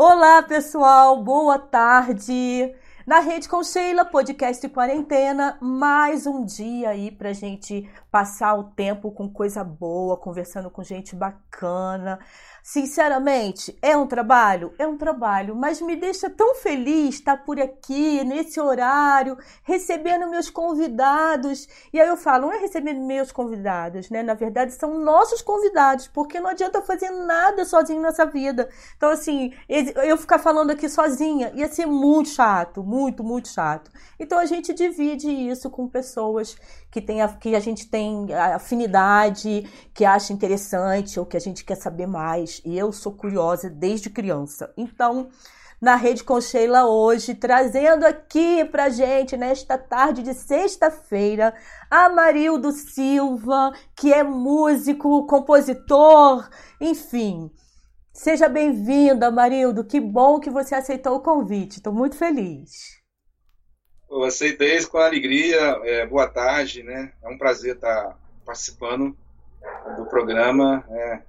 Olá, pessoal, boa tarde. Na Rede com Sheila, podcast quarentena, mais um dia aí pra gente passar o tempo com coisa boa, conversando com gente bacana. Sinceramente, é um trabalho? É um trabalho, mas me deixa tão feliz estar por aqui, nesse horário, recebendo meus convidados. E aí eu falo, não é recebendo meus convidados, né? Na verdade, são nossos convidados, porque não adianta fazer nada sozinho nessa vida. Então, assim, eu ficar falando aqui sozinha ia ser muito chato, muito, muito chato. Então, a gente divide isso com pessoas que, tem a, que a gente tem afinidade, que acha interessante ou que a gente quer saber mais. E eu sou curiosa desde criança. Então, na Rede com Sheila hoje, trazendo aqui pra gente, nesta tarde de sexta-feira, Amarildo Silva, que é músico, compositor, enfim. Seja bem-vindo, Amarildo. Que bom que você aceitou o convite. Estou muito feliz. Eu aceitei com alegria. É, boa tarde, né? É um prazer estar participando do programa. É,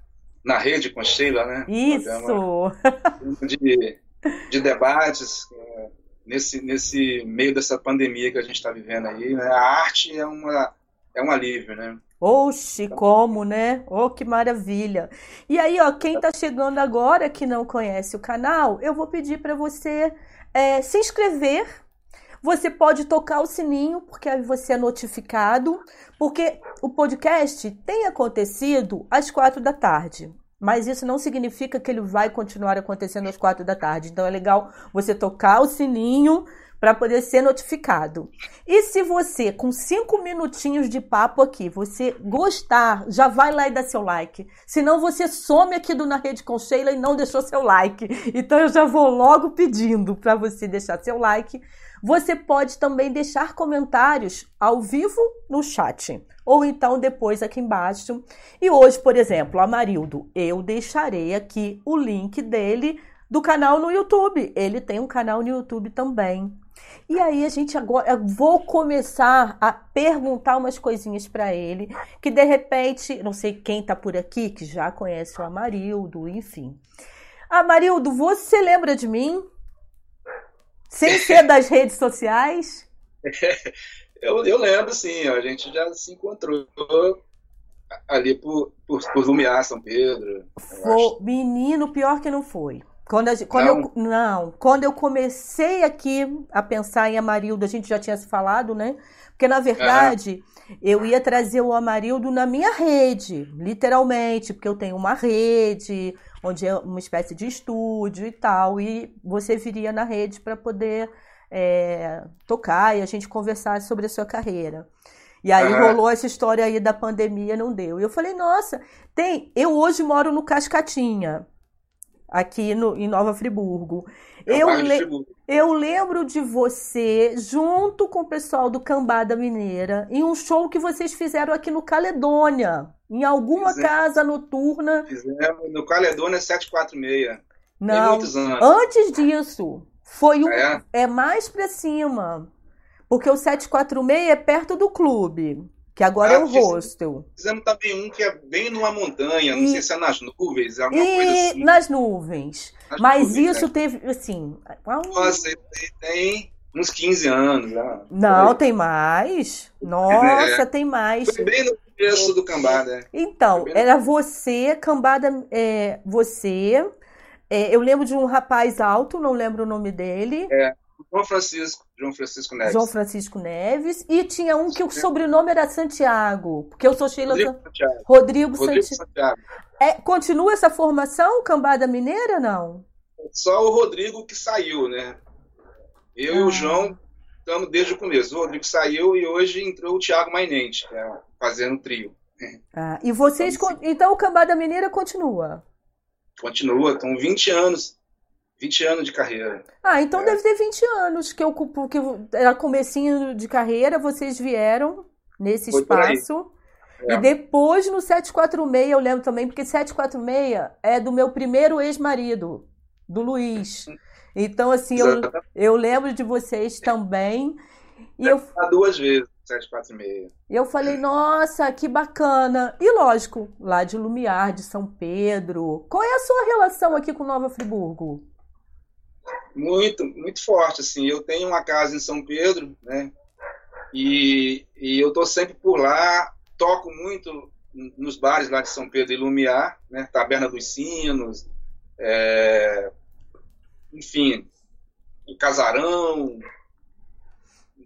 na rede com a Sheila, né? Isso! De, de debates é, nesse, nesse meio dessa pandemia que a gente está vivendo aí, né? A arte é, uma, é um alívio, né? Oxe, como, né? Oh, que maravilha! E aí, ó, quem está chegando agora que não conhece o canal, eu vou pedir para você é, se inscrever você pode tocar o sininho, porque você é notificado, porque o podcast tem acontecido às quatro da tarde. Mas isso não significa que ele vai continuar acontecendo às quatro da tarde. Então é legal você tocar o sininho para poder ser notificado. E se você, com cinco minutinhos de papo aqui, você gostar, já vai lá e dá seu like. Senão você some aqui do Na Rede com Sheila e não deixou seu like. Então eu já vou logo pedindo para você deixar seu like você pode também deixar comentários ao vivo no chat, ou então depois aqui embaixo. E hoje, por exemplo, Amarildo, eu deixarei aqui o link dele do canal no YouTube. Ele tem um canal no YouTube também. E aí a gente agora eu vou começar a perguntar umas coisinhas para ele, que de repente, não sei quem tá por aqui que já conhece o Amarildo, enfim. Amarildo, você lembra de mim? Sem ser das redes sociais? eu, eu lembro, sim. A gente já se encontrou ali por, por, por Lumiar, São Pedro. Foi, menino, pior que não foi. Quando, quando não. Eu, não, quando eu comecei aqui a pensar em Amarildo, a gente já tinha se falado, né? Porque, na verdade, eu ia trazer o Amarildo na minha rede, literalmente, porque eu tenho uma rede, onde é uma espécie de estúdio e tal, e você viria na rede para poder é, tocar e a gente conversar sobre a sua carreira. E aí uhum. rolou essa história aí da pandemia, não deu. E eu falei, nossa, tem. Eu hoje moro no Cascatinha, aqui no, em Nova Friburgo. É eu, le eu lembro de você, junto com o pessoal do Cambada Mineira, em um show que vocês fizeram aqui no Caledônia, em alguma Fizemos. casa noturna. Fizemos no Caledônia 746. Não, antes disso, foi um, é? é mais para cima. Porque o 746 é perto do clube. Que agora ah, é um hostel. Fizemos também um que é bem numa montanha, não e... sei se é nas nuvens, alguma e... coisa assim. Nas nuvens. Nas Mas nuvens, isso né? teve, assim. Nossa, tem uns 15 anos. Já. Não, tem mais. Nossa, é. tem mais. Foi bem no começo do Cambada. Então, era você, Cambada, é, você. É, eu lembro de um rapaz alto, não lembro o nome dele. É. João Francisco, João Francisco Neves. João Francisco Neves. E tinha um que o sobrenome era Santiago, porque eu sou Sheila Rodrigo Santiago. Rodrigo, Rodrigo Santi... Santiago. É, continua essa formação, Cambada Mineira, não? Só o Rodrigo que saiu, né? Eu ah. e o ah. João desde o começo. O Rodrigo saiu e hoje entrou o Thiago Mainente, é, fazendo trio. Ah, e vocês, então o Cambada Mineira continua? Continua, estão 20 anos 20 anos de carreira. Ah, então é. deve ter 20 anos, que eu porque era comecinho de carreira, vocês vieram nesse Foi espaço. É. E depois no 746, eu lembro também, porque 746 é do meu primeiro ex-marido, do Luiz. Então, assim, eu, eu lembro de vocês também. E eu, duas vezes, 746. E eu falei, nossa, que bacana. E lógico, lá de Lumiar, de São Pedro. Qual é a sua relação aqui com Nova Friburgo? Muito, muito forte, assim. Eu tenho uma casa em São Pedro, né? E, e eu tô sempre por lá, toco muito nos bares lá de São Pedro e Lumiar, né? Taberna dos Sinos, é, enfim, o Casarão,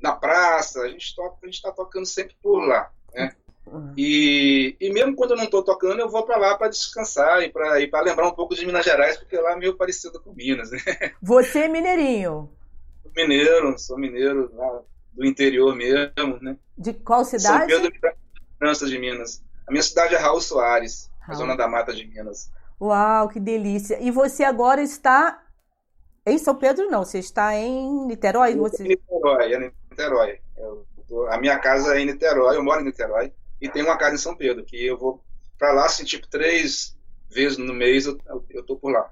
na praça, a gente toca, a gente está tocando sempre por lá, né? Uhum. E, e mesmo quando eu não estou tocando, eu vou para lá para descansar e para lembrar um pouco de Minas Gerais, porque lá é meio parecido com Minas, né? Você é mineirinho? Mineiro, sou mineiro lá do interior mesmo, né? De qual cidade? São Pedro França de Minas. A minha cidade é Raul Soares, Raul. zona da Mata de Minas. Uau, que delícia! E você agora está em São Pedro, não? Você está em Niterói? Você... Em Niterói, é em Niterói. Tô... a minha casa é em Niterói, eu moro em Niterói e tenho uma casa em São Pedro, que eu vou para lá, assim, tipo, três vezes no mês eu, eu tô por lá.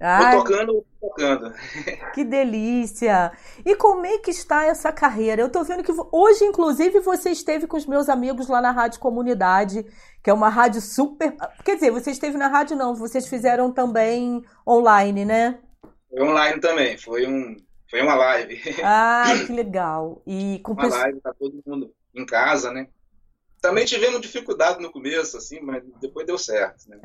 Ai, Tô tocando, tocando. Que delícia! E como é que está essa carreira? Eu tô vendo que hoje, inclusive, você esteve com os meus amigos lá na Rádio Comunidade, que é uma rádio super. Quer dizer, você esteve na rádio, não, vocês fizeram também online, né? Foi online também, foi, um, foi uma live. Ah, que legal! E com uma live, tá todo mundo em casa, né? Também tivemos dificuldade no começo, assim, mas depois deu certo. Né?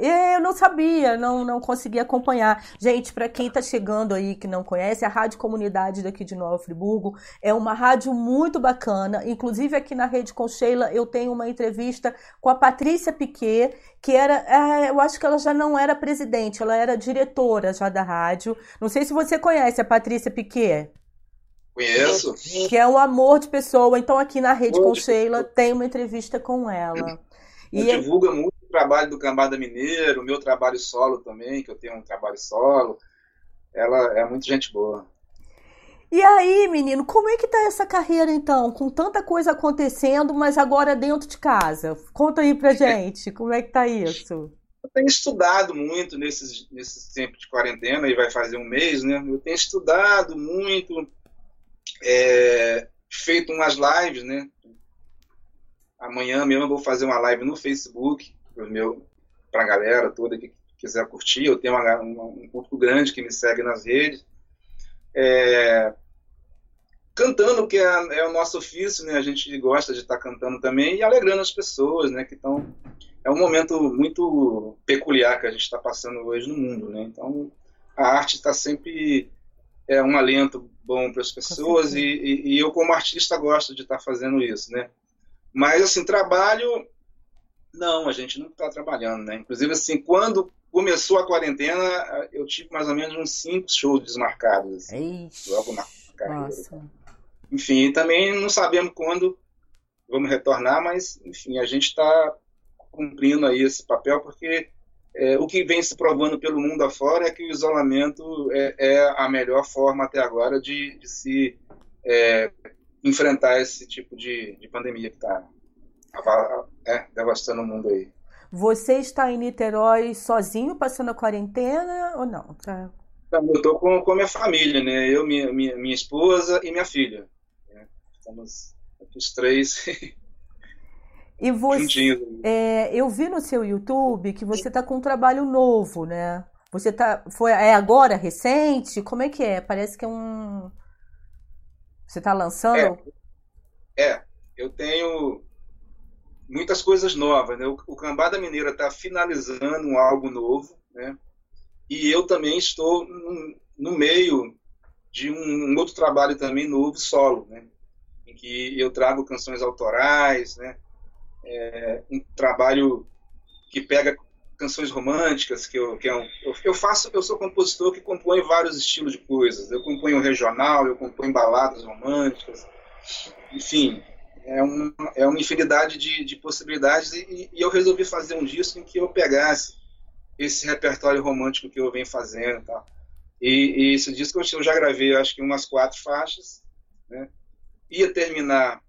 É, eu não sabia, não, não consegui acompanhar. Gente, para quem está chegando aí que não conhece, a Rádio Comunidade daqui de Nova Friburgo é uma rádio muito bacana. Inclusive aqui na Rede com Sheila eu tenho uma entrevista com a Patrícia Piquet, que era, é, eu acho que ela já não era presidente, ela era diretora já da rádio. Não sei se você conhece a Patrícia Piquet. Conheço. Que é um amor de pessoa. Então, aqui na Rede com Sheila, tem uma entrevista com ela. E é divulga muito o trabalho do Cambada Mineiro, o meu trabalho solo também, que eu tenho um trabalho solo. Ela é muito gente boa. E aí, menino, como é que tá essa carreira então? Com tanta coisa acontecendo, mas agora dentro de casa. Conta aí pra gente, como é que tá isso? Eu tenho estudado muito nesses, nesses tempos de quarentena, e vai fazer um mês, né? Eu tenho estudado muito, é, feito umas lives, né? Amanhã mesmo eu vou fazer uma live no Facebook para a galera toda que quiser curtir. Eu tenho uma, um público grande que me segue nas redes. É, cantando, que é, é, o nosso ofício, né? A gente gosta de estar tá cantando também e alegrando as pessoas, né? Que estão é um momento muito peculiar que a gente está passando hoje no mundo, né? Então a arte está sempre é um alento bom para as pessoas e, e, e, eu como artista gosto de estar tá fazendo isso, né? Mas assim trabalho não, a gente não está trabalhando, né? Inclusive assim quando começou a quarentena eu tive mais ou menos uns cinco shows desmarcados, assim, logo na carreira. Nossa. Enfim, também não sabemos quando vamos retornar, mas enfim a gente está cumprindo aí esse papel porque é, o que vem se provando pelo mundo afora é que o isolamento é, é a melhor forma até agora de, de se é, enfrentar esse tipo de, de pandemia que está é, devastando o mundo aí. Você está em Niterói sozinho, passando a quarentena ou não? Tá... Eu estou com, com a minha família, né? Eu, minha, minha, minha esposa e minha filha. Né? Estamos os três E você, é, eu vi no seu YouTube que você está com um trabalho novo, né? Você tá, foi, é agora, recente? Como é que é? Parece que é um... Você está lançando? É, é, eu tenho muitas coisas novas, né? O, o Cambada Mineira está finalizando um álbum novo, né? E eu também estou no, no meio de um, um, outro trabalho também novo, solo, né? Em que eu trago canções autorais, né? É, um trabalho que pega canções românticas, que, eu, que é um, eu, eu, faço, eu sou compositor que compõe vários estilos de coisas. Eu componho regional, eu componho baladas românticas, enfim, é uma, é uma infinidade de, de possibilidades e, e, eu resolvi fazer um disco em que eu pegasse esse repertório romântico que eu venho fazendo, tá? E, e esse disco eu já gravei, acho que umas quatro faixas, né? Ia terminar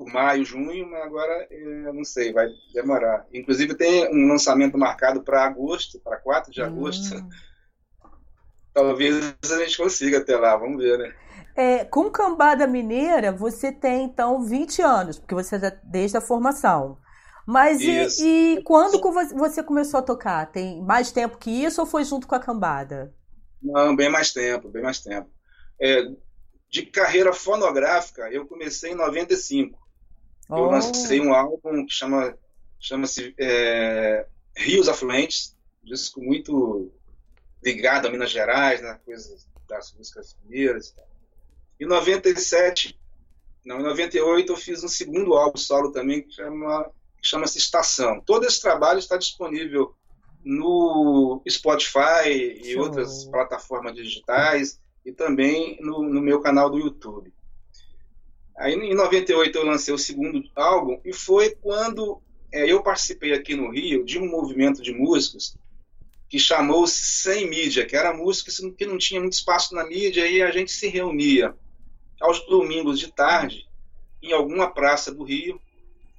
por maio, junho, mas agora eu não sei, vai demorar. Inclusive tem um lançamento marcado para agosto, para 4 de agosto. Hum. Talvez a gente consiga até lá, vamos ver, né? É, com Cambada Mineira, você tem então 20 anos, porque você é desde a formação. Mas e, e, quando você começou a tocar? Tem mais tempo que isso ou foi junto com a Cambada? Não, bem mais tempo, bem mais tempo. É, de carreira fonográfica, eu comecei em 95. Oh. Eu lancei um álbum que chama chama-se é, Rios Afluentes, disco muito ligado a Minas Gerais, né, coisas das músicas mineiras. Em 97, não, em 98 eu fiz um segundo álbum solo também que chama chama-se Estação. Todo esse trabalho está disponível no Spotify e outras plataformas digitais e também no, no, meu canal do YouTube. Aí em 98 eu lancei o segundo álbum e foi quando é, eu participei aqui no Rio de um movimento de músicos que chamou-se Sem Mídia, que era música que não tinha muito espaço na mídia e a gente se reunia aos domingos de tarde em alguma praça do Rio.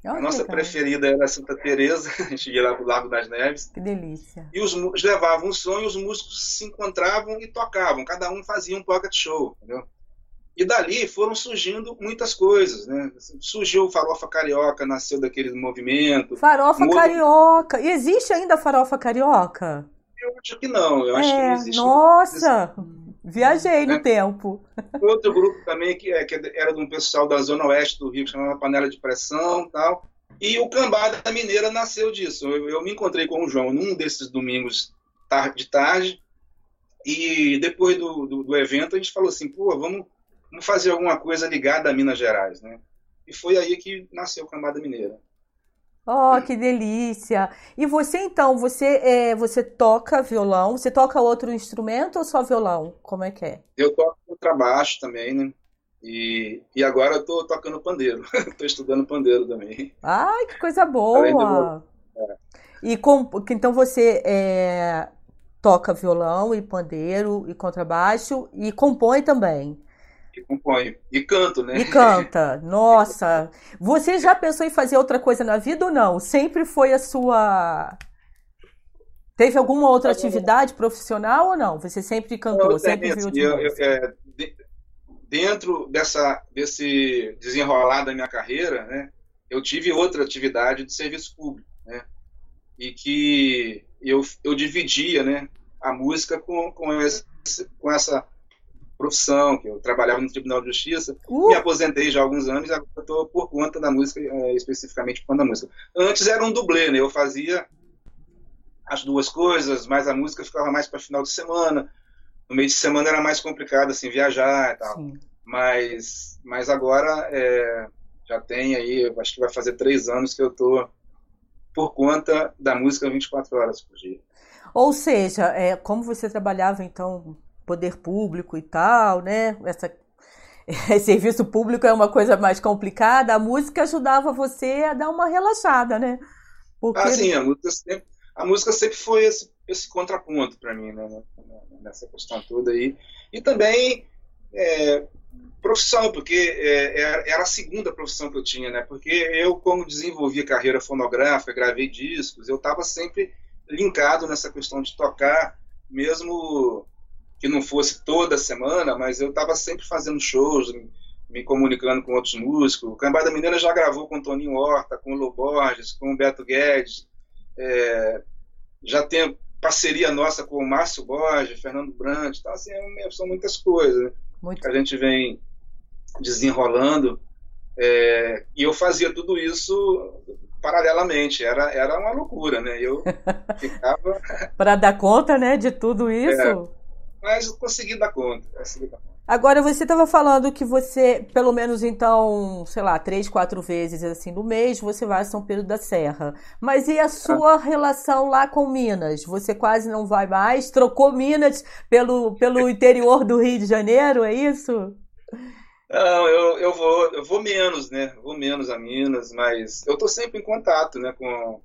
a nossa preferida era Santa Teresa, a gente ia lá para o Lago das Neves. Que delícia. E os levavam um som e os músicos se encontravam e tocavam, cada um fazia um pocket show, entendeu? E dali foram surgindo muitas coisas, né? Surgiu o Farofa Carioca, nasceu daquele movimento. Farofa Carioca. E existe ainda Farofa Carioca? Eu acho que não. Eu é, acho que não é, existe. Nossa! Viajei no é. tempo. Outro grupo também que, é, que era de um pessoal da zona oeste do Rio, que chamava Panela de Pressão tal. E o Cambada Mineira nasceu disso. Eu, eu me encontrei com o João num desses domingos de tarde. E depois do, do, do evento a gente falou assim, pô, vamos vamos fazer alguma coisa ligada a Minas Gerais, né? E foi aí que nasceu Cambada Mineira. Oh, que delícia! E você então, você é, você toca violão? Você toca outro instrumento ou só violão? Como é que é? Eu toco contrabaixo também, né? E, e agora eu tô tocando pandeiro. tô estudando pandeiro também. Ai, que coisa boa! É. E com, então você é, toca violão e pandeiro e contrabaixo e compõe também? Que compõe. E canto, né? E canta. Nossa. Você já pensou em fazer outra coisa na vida ou não? Sempre foi a sua. Teve alguma outra atividade profissional ou não? Você sempre cantou, eu sempre viu de eu, eu, é, Dentro dessa, desse desenrolar da minha carreira, né, eu tive outra atividade de serviço público, né, e que eu, eu dividia, né, a música com, com, esse, com essa profissão, que eu trabalhava no Tribunal de Justiça, uh! me aposentei já há alguns anos agora estou por conta da música, é, especificamente por conta da música. Antes era um dublê, né? Eu fazia as duas coisas, mas a música ficava mais para final de semana. No meio de semana era mais complicado, assim, viajar e tal. Sim. Mas, mas agora é, já tem aí, acho que vai fazer três anos que eu estou por conta da música 24 horas por dia. Ou seja, é, como você trabalhava então poder público e tal, né? Essa serviço público é uma coisa mais complicada. A música ajudava você a dar uma relaxada, né? Porque... Ah, sim, a música sempre, a música sempre foi esse, esse contraponto para mim, né? Nessa questão toda aí. E também é, profissão, porque é, era a segunda profissão que eu tinha, né? Porque eu, como desenvolvi carreira fonográfica, gravei discos, eu estava sempre linkado nessa questão de tocar, mesmo que não fosse toda semana, mas eu estava sempre fazendo shows, me comunicando com outros músicos. O Cambada Mineira já gravou com o Toninho Horta, com o Lô Borges, com o Beto Guedes. É, já tem parceria nossa com o Márcio Borges, Fernando Brandt. Então, assim, é são muitas coisas né, Muito. que a gente vem desenrolando. É, e eu fazia tudo isso paralelamente. Era, era uma loucura, né? Eu ficava. Para dar conta né, de tudo isso. É, mas eu consegui dar conta. Consegui dar conta. Agora, você estava falando que você, pelo menos então, sei lá, três, quatro vezes assim no mês, você vai a São Pedro da Serra. Mas e a sua ah. relação lá com Minas? Você quase não vai mais? Trocou Minas pelo, pelo interior do Rio de Janeiro, é isso? Não, eu, eu, vou, eu vou menos, né? Vou menos a Minas, mas eu estou sempre em contato né, com,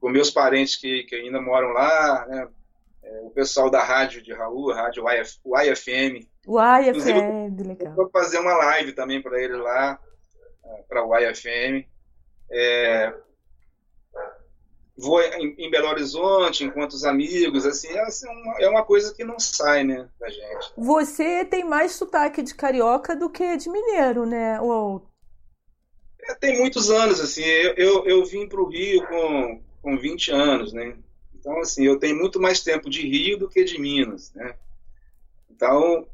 com meus parentes que, que ainda moram lá, né? É, o pessoal da rádio de Raul, a rádio YF, YFM. YFM, legal. Vou fazer uma live também para ele lá, é, para o YFM. É, vou em, em, Belo Horizonte, enquanto os amigos, assim, é, assim, uma, é uma coisa que não sai, né, da gente. Você tem mais sotaque de carioca do que de mineiro, né? Ou... É, tem muitos anos, assim, eu, eu, eu vim para o Rio com, com 20 anos, né? Então, assim, eu tenho muito mais tempo de Rio do que de Minas, né? Então,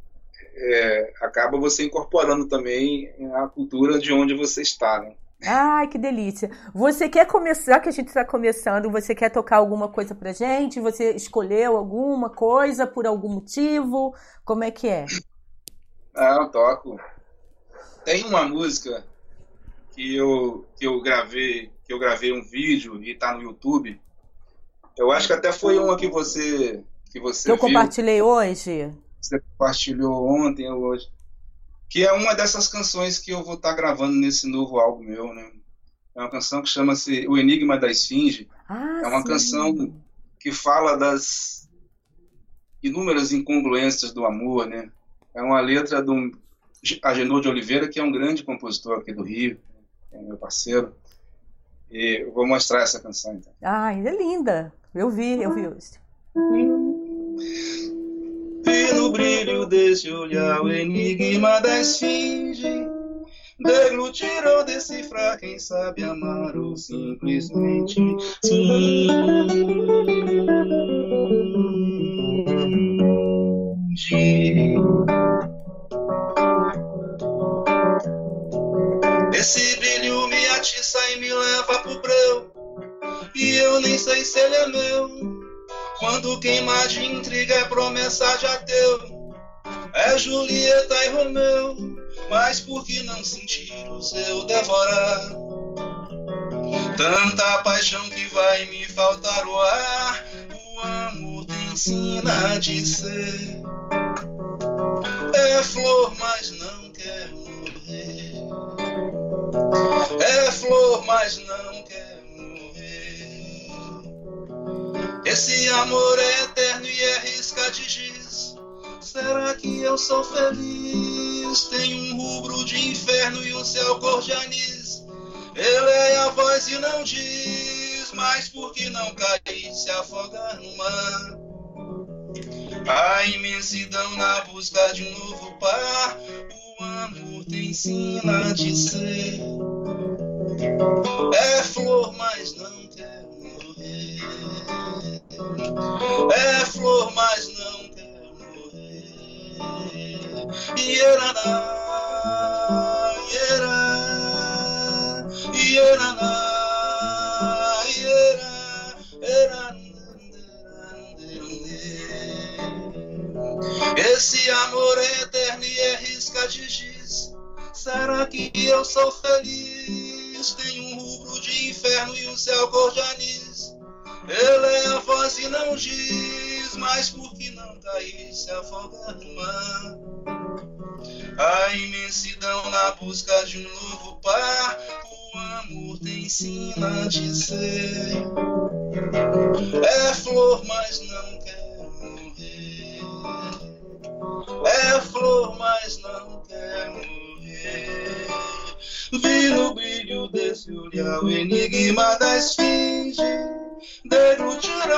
é, acaba você incorporando também a cultura de onde você está, né? Ai, que delícia. Você quer começar, que a gente está começando, você quer tocar alguma coisa pra gente? Você escolheu alguma coisa por algum motivo? Como é que é? Ah, eu toco. Tem uma música que eu, que eu gravei, que eu gravei um vídeo e tá no YouTube. Eu acho que até foi uma que você que você que eu viu. compartilhei hoje. Você compartilhou ontem ou hoje que é uma dessas canções que eu vou estar tá gravando nesse novo álbum meu, né? É uma canção que chama-se O Enigma da Esfinge. Ah, é uma sim. canção que fala das inúmeras incongruências do amor, né? É uma letra do Agenor de Oliveira, que é um grande compositor aqui do Rio, é meu parceiro. E eu vou mostrar essa canção então. Ah, é linda. Eu vi, eu vi hoje. E no brilho desse olhar o enigma da esfinge Deglutir ou decifrar quem sabe amar ou simplesmente sim Esse brilho me atiça e me leva pro breu E eu nem sei se ele é meu quando queima de intriga é promessa de ateu. É Julieta e Romeu, mas por que não sentir o seu devorar? Tanta paixão que vai me faltar o ar. O amor te ensina de ser. É flor, mas não quer morrer. É flor, mas não Esse amor é eterno e é risca de giz. Será que eu sou feliz? Tem um rubro de inferno e um céu cor de anis. Ele é a voz e não diz, mas por que não cair se afogar no mar? A imensidão na busca de um novo par. O amor te ensina de ser. É flor, mas não. É flor, mas não quer morrer. Ierana, ierá, ierana, ierá, Esse amor eterno e é risca de giz. Será que eu sou feliz? Tenho um rubro de inferno e um céu cor de anis. Ele é a voz e não diz, mas por que não cair se afogar no mar? A imensidão na busca de um novo par, o amor te ensina a dizer. É flor, mas não quer morrer. É flor, mas não quer morrer. Vi no brilho desse olhar o enigma da esfinge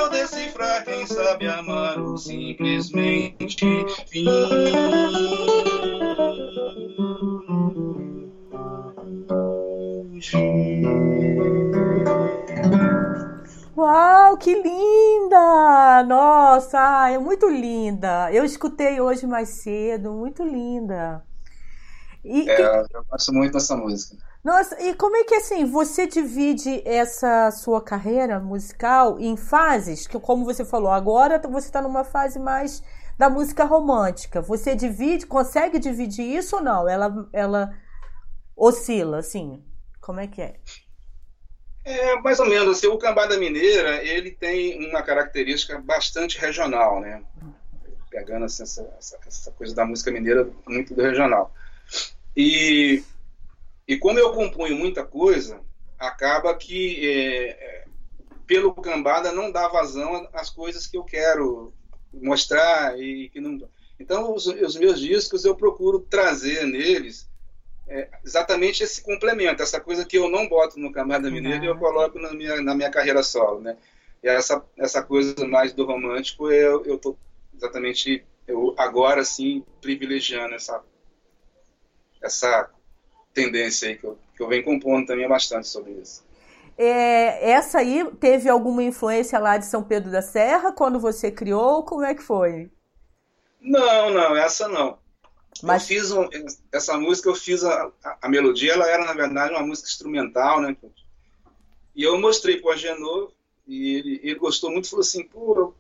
Ou decifrar quem sabe amar ou simplesmente fingir. Uau, que linda! Nossa, é muito linda. Eu escutei hoje mais cedo, muito linda. E, é, eu gosto muito dessa música. Nossa, e como é que assim, você divide essa sua carreira musical em fases? Que como você falou, agora você está numa fase mais da música romântica. Você divide, consegue dividir isso ou não? Ela, ela oscila, assim. Como é que é? É, mais ou menos. Assim, o Cambada Mineira, ele tem uma característica bastante regional, né? Pegando assim, essa, essa, essa coisa da música mineira muito do regional. E e como eu componho muita coisa, acaba que é, é, pelo cambada não dá vazão às coisas que eu quero mostrar e que não. Então os, os meus discos eu procuro trazer neles é, exatamente esse complemento, essa coisa que eu não boto no Cambada Mineiro e eu coloco na minha, na minha carreira solo, né? E essa, essa coisa mais do romântico eu, eu tô exatamente eu agora sim privilegiando essa essa tendência aí que eu, que eu venho compondo também bastante sobre isso. É, essa aí teve alguma influência lá de São Pedro da Serra quando você criou? Como é que foi? Não, não, essa não. Mas... Eu fiz um, essa música, eu fiz a, a, a, melodia, ela era na verdade uma música instrumental, né? E eu mostrei para o Agenor e ele, ele gostou muito, falou assim, pô,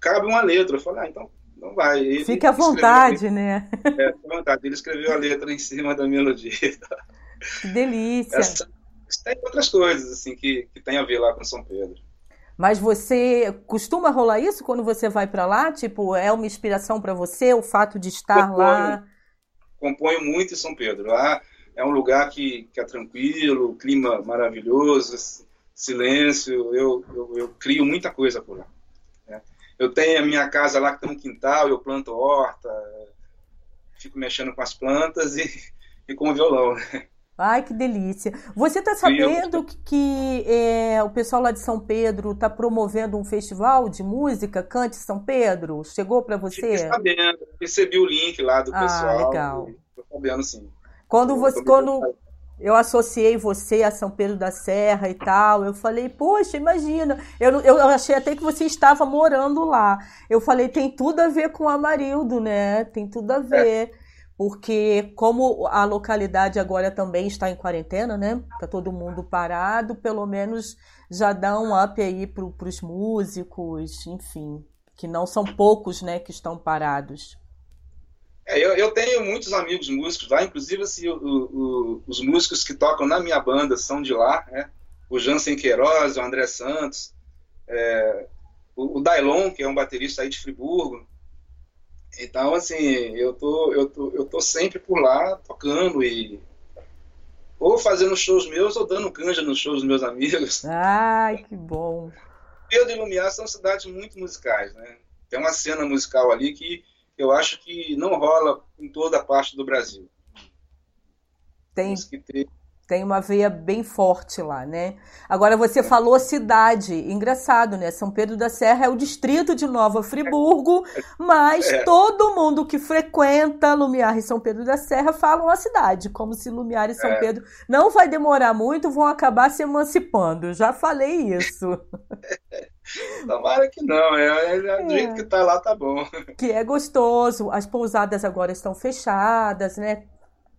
cabe uma letra. Eu falei, ah, então não vai. Ele Fique à vontade, né? É, à vontade. Ele escreveu a letra em cima da melodia. Que delícia. Essa, tem outras coisas, assim, que, que tem a ver lá com São Pedro. Mas você costuma rolar isso quando você vai para lá? Tipo, é uma inspiração para você o fato de estar componho, lá? Componho muito em São Pedro. Lá é um lugar que, que é tranquilo, clima maravilhoso, silêncio. Eu, eu, eu crio muita coisa por lá. Eu tenho a minha casa lá que tem um quintal, eu planto horta, fico mexendo com as plantas e, e com o violão. Né? Ai, que delícia. Você está sabendo que, que é, o pessoal lá de São Pedro está promovendo um festival de música, Cante São Pedro? Chegou para você? Fiquei sabendo. Recebi o link lá do ah, pessoal. legal. Estou sabendo, sim. Quando, você, quando eu associei você a São Pedro da Serra e tal, eu falei, poxa, imagina. Eu, eu achei até que você estava morando lá. Eu falei, tem tudo a ver com o Amarildo, né? Tem tudo a ver. É porque como a localidade agora também está em quarentena, né? Tá todo mundo parado, pelo menos já dá um up aí para os músicos, enfim, que não são poucos, né, que estão parados. É, eu, eu, tenho muitos amigos músicos lá, inclusive assim, o, o, os músicos que tocam na minha banda são de lá, né? O Jansen Queiroz, o André Santos, é, o, o Dailon, que é um baterista aí de Friburgo, então, assim, eu tô, eu tô, eu tô sempre por lá tocando e ou fazendo shows meus ou dando canja nos shows dos meus amigos. Ai, que bom. Pedro e Lumiar são cidades muito musicais, né? Tem uma cena musical ali que eu acho que não rola em toda a parte do Brasil. Tem. ter tem uma veia bem forte lá, né? Agora você falou cidade, engraçado, né? São Pedro da Serra é o distrito de Nova Friburgo, mas é. todo mundo que frequenta Lumiar e São Pedro da Serra falam a cidade, como se Lumiar e São é. Pedro não vai demorar muito, vão acabar se emancipando. Já falei isso. Tomara que não, é, é, do jeito é. que tá lá tá bom. Que é gostoso. As pousadas agora estão fechadas, né?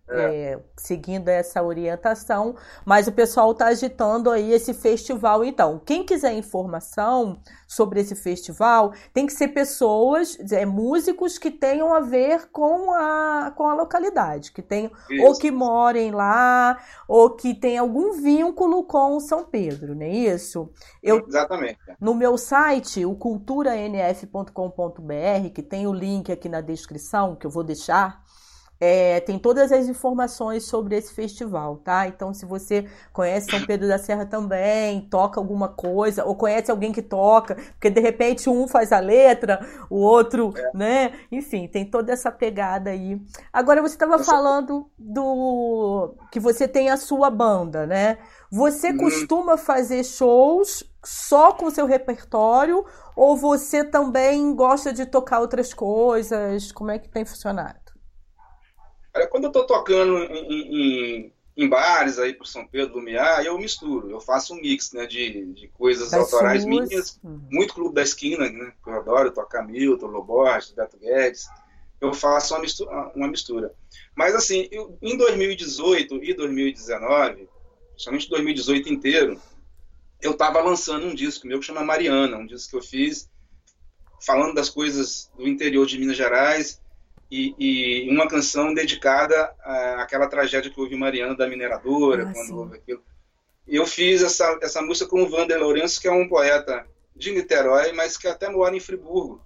É. É, seguindo essa orientação, mas o pessoal está agitando aí esse festival. Então, quem quiser informação sobre esse festival, tem que ser pessoas, é, músicos que tenham a ver com a, com a localidade, que tenham, ou que morem lá, ou que tenham algum vínculo com São Pedro, não é isso? Eu, Exatamente. No meu site, o culturanf.com.br, que tem o link aqui na descrição, que eu vou deixar é, tem todas as informações sobre esse festival, tá? Então, se você conhece São Pedro da Serra também, toca alguma coisa, ou conhece alguém que toca, porque de repente um faz a letra, o outro, é. né? Enfim, tem toda essa pegada aí. Agora, você estava falando do que você tem a sua banda, né? Você hum. costuma fazer shows só com o seu repertório ou você também gosta de tocar outras coisas? Como é que tem funcionado? Quando eu estou tocando em, em, em, bares aí por São Pedro, Lumiar, eu misturo, eu faço um mix né, de, de coisas das autorais suas. minhas, muito clube da esquina, né, que eu adoro tocar Milton, Loborges, Beto Guedes, eu faço uma mistura. Uma mistura. Mas assim, eu, em 2018 e 2019, principalmente 2018 inteiro, eu estava lançando um disco meu que chama Mariana, um disco que eu fiz falando das coisas do interior de Minas Gerais e, e, uma canção dedicada àquela tragédia que houve em Mariana da mineradora, ah, quando sim. houve aquilo. Eu fiz essa, essa música com o Wander Lourenço, que é um poeta de Niterói, mas que até mora em Friburgo,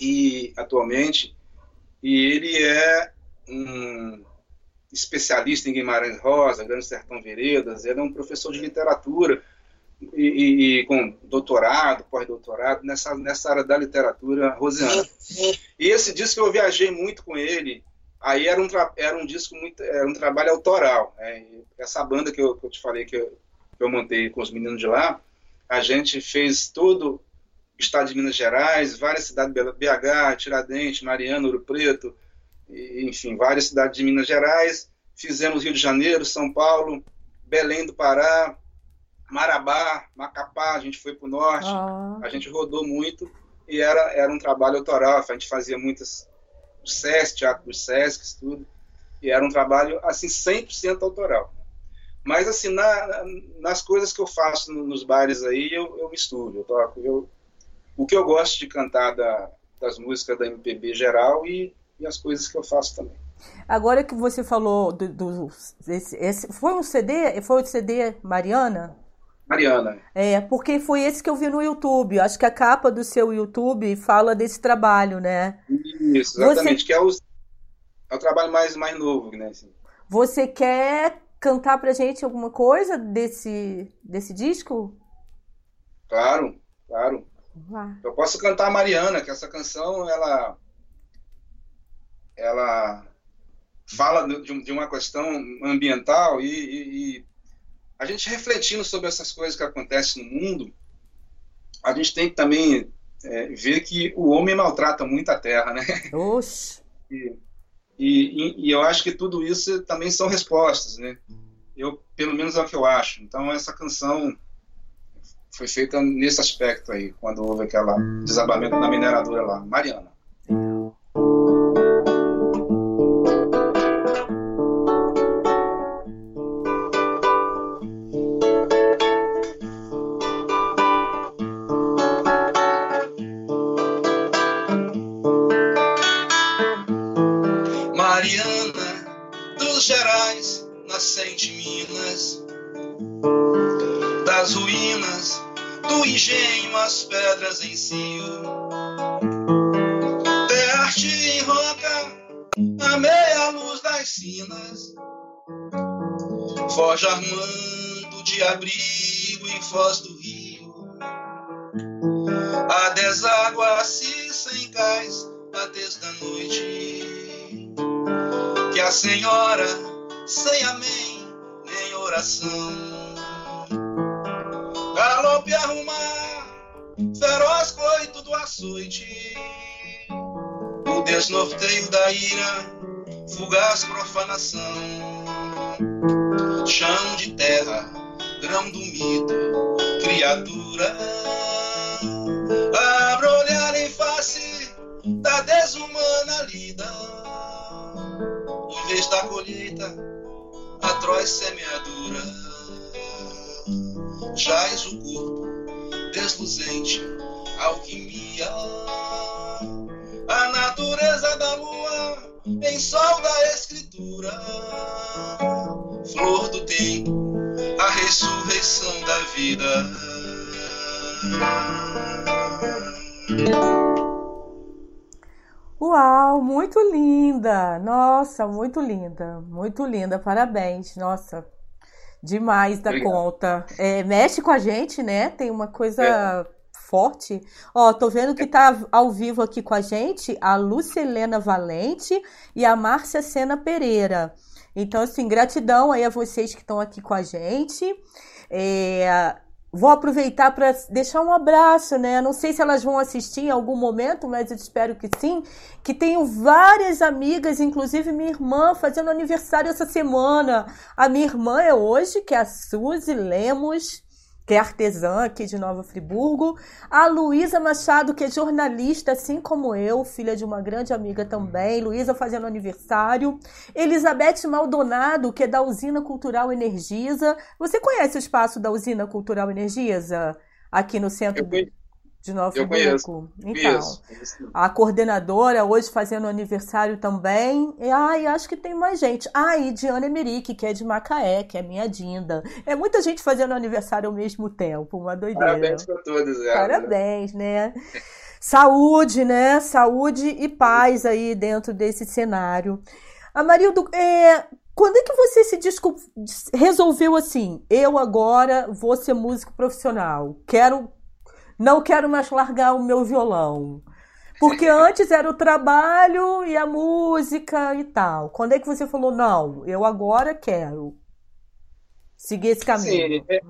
e atualmente, e ele é um especialista em Guimarães Rosa, Grande Sertão Veredas, ele é um professor de literatura, e, e, e com doutorado, pós-doutorado, nessa, nessa área da literatura rosiana. E esse disco eu viajei muito com ele, aí era um, era um disco muito, era um trabalho autoral. Né? Essa banda que eu, que eu te falei que eu, que eu montei com os meninos de lá, a gente fez todo o estado de Minas Gerais, várias cidades, BH, Tiradentes, Mariana, Ouro Preto, enfim, várias cidades de Minas Gerais. Fizemos Rio de Janeiro, São Paulo, Belém do Pará, Marabá, Macapá, a gente foi para o norte, ah. a gente rodou muito e era, era um trabalho autoral, a gente fazia muitas do SESC, teatro dos SESC, tudo, e era um trabalho, assim, 100% autoral. Mas, assim, na, nas coisas que eu faço nos bares aí, eu, eu misturo, eu toco, eu, o que eu gosto de cantar da, das músicas da MPB geral e, e as coisas que eu faço também. Agora que você falou do, do esse, esse, foi um CD, foi o CD Mariana? Mariana. É, porque foi esse que eu vi no YouTube. Acho que a capa do seu YouTube fala desse trabalho, né? Isso, exatamente, você... que é o, é o trabalho mais, mais novo, né? Assim. Você quer cantar pra gente alguma coisa desse, desse disco? Claro, claro. Eu posso cantar Mariana, que essa canção, ela ela fala de, de uma questão ambiental e, e, e, a gente refletindo sobre essas coisas que acontecem no mundo, a gente tem que também é, ver que o homem maltrata muito a terra, né? Oxe. E, e, e, eu acho que tudo isso também são respostas, né? Eu, pelo menos é o que eu acho. Então essa canção foi feita nesse aspecto aí, quando houve aquele desabamento da mineradora lá, Mariana. Foge armando de abrigo em foz do rio. A deságua-se sem cais a desde noite. Que a senhora, sem amém, nem oração. Galope arrumar, feroz coito do açoite. O desnorteio da ira, fugaz profanação chão de terra, grão do mito, criatura. Abra olhar em face da desumana lida, em vez da colheita, atroz semeadura. Jaz o corpo, desluzente, alquimia. A natureza da lua em sol da escritura flor do tempo, a ressurreição da vida. Uau, muito linda! Nossa, muito linda, muito linda, parabéns, nossa, demais da Obrigado. conta. É, mexe com a gente, né? Tem uma coisa é. forte. Ó, tô vendo que tá ao vivo aqui com a gente a Lucilena Valente e a Márcia Sena Pereira. Então, assim, gratidão aí a vocês que estão aqui com a gente. É, vou aproveitar para deixar um abraço, né? Não sei se elas vão assistir em algum momento, mas eu espero que sim. Que tenho várias amigas, inclusive minha irmã, fazendo aniversário essa semana. A minha irmã é hoje, que é a Suzy Lemos que é artesã aqui de Nova Friburgo, a Luísa Machado, que é jornalista, assim como eu, filha de uma grande amiga também, Luísa fazendo aniversário, Elizabeth Maldonado, que é da Usina Cultural Energisa. Você conhece o espaço da Usina Cultural Energisa? Aqui no centro. Eu de Nova Eu Friburgo. Então, a coordenadora hoje fazendo aniversário também. E ai, acho que tem mais gente. Ah, e Diana Emerick, que é de Macaé, que é minha Dinda. É muita gente fazendo aniversário ao mesmo tempo, uma doideira. Parabéns para todos, é, Parabéns, né? Saúde, né? Saúde e paz aí dentro desse cenário. Amarildo, é, quando é que você se desculpa, resolveu assim? Eu agora vou ser músico profissional. Quero não quero mais largar o meu violão. Porque antes era o trabalho e a música e tal. Quando é que você falou, não, eu agora quero seguir esse caminho? Sim, é,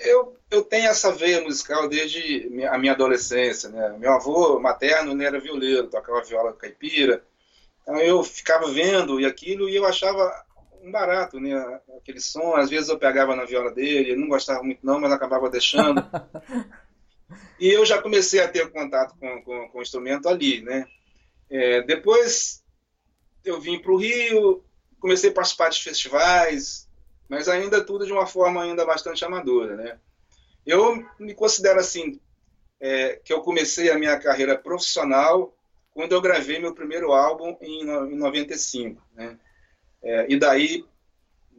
eu, eu tenho essa veia musical desde a minha adolescência. Né? Meu avô materno ele era violeiro, tocava viola caipira. Então eu ficava vendo e aquilo e eu achava um barato, né? Aquele som. Às vezes eu pegava na viola dele, ele não gostava muito não, mas acabava deixando. E eu já comecei a ter contato com, com, com o instrumento ali, né? É, depois eu vim para o Rio, comecei a participar de festivais, mas ainda tudo de uma forma ainda bastante amadora, né? Eu me considero assim, é, que eu comecei a minha carreira profissional quando eu gravei meu primeiro álbum em, em 95, né? É, e daí,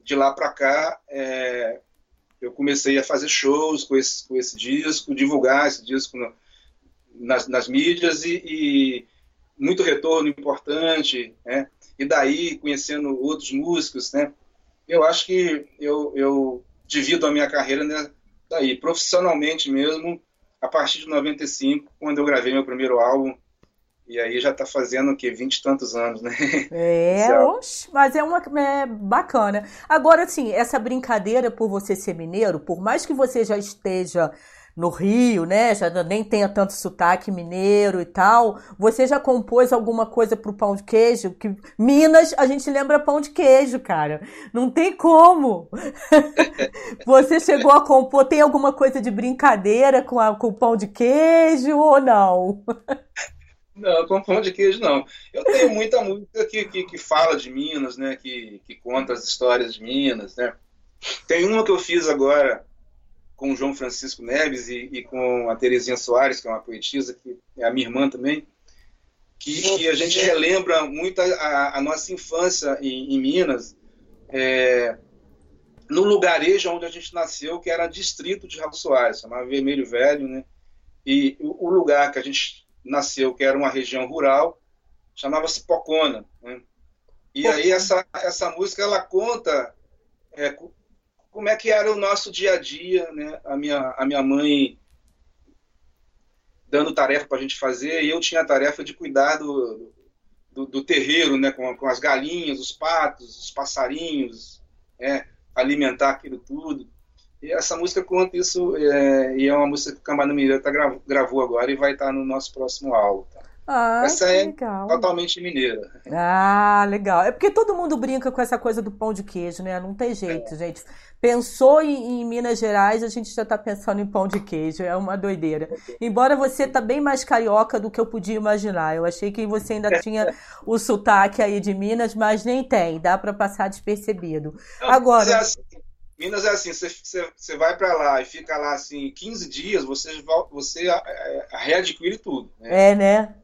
de lá para cá, é, eu comecei a fazer shows com esse, com esse disco, divulgar esse disco no, nas, nas, mídias e, e, muito retorno importante, né? E daí, conhecendo outros músicos, né? Eu acho que eu, eu divido a minha carreira né, daí, profissionalmente mesmo, a partir de 95, quando eu gravei meu primeiro álbum, e aí já está fazendo o quê? Vinte e tantos anos, né? É, oxe, mas é uma é bacana. Agora, assim, essa brincadeira por você ser mineiro, por mais que você já esteja no Rio, né? Já nem tenha tanto sotaque mineiro e tal. Você já compôs alguma coisa pro pão de queijo? Que Minas, a gente lembra pão de queijo, cara. Não tem como. você chegou a compor, tem alguma coisa de brincadeira com, a, com o pão de queijo ou não? Não, com pão de queijo não. Eu tenho muita música que, que, que, fala de Minas, né? Que, que conta as histórias de Minas, né? Tem uma que eu fiz agora com o João Francisco Neves e, e com a Terezinha Soares, que é uma poetisa, que é a minha irmã também, que, que a gente relembra muito a, a nossa infância em, em Minas, é, no lugarejo onde a gente nasceu, que era distrito de Raul Soares, chamava Vermelho Velho, né? E o, o lugar que a gente nasceu, que era uma região rural, chamava-se Pocona. Né? E Pocona. aí essa, essa música ela conta é, como é que era o nosso dia a dia, né? A minha, a minha mãe dando tarefa para a gente fazer e eu tinha a tarefa de cuidar do, do, do terreiro, né? Com, com, as galinhas, os patos, os passarinhos, né? alimentar aquilo tudo. E essa música conta isso, é, e é uma música que o Cambada Mineiro tá, gravou agora e vai estar tá no nosso próximo álbum. Tá? Ah, essa é legal. totalmente mineira. Ah, legal. É porque todo mundo brinca com essa coisa do pão de queijo, né? Não tem jeito, é. gente. Pensou em, em, Minas Gerais, a gente já está pensando em pão de queijo. É uma doideira. Embora você tá bem mais carioca do que eu podia imaginar. Eu achei que você ainda tinha o sotaque aí de Minas, mas nem tem. Dá para passar despercebido. Agora. Minas é assim, você, você, vai para lá e fica lá assim 15 dias, você, você é, é, readquire tudo. Né? É, né?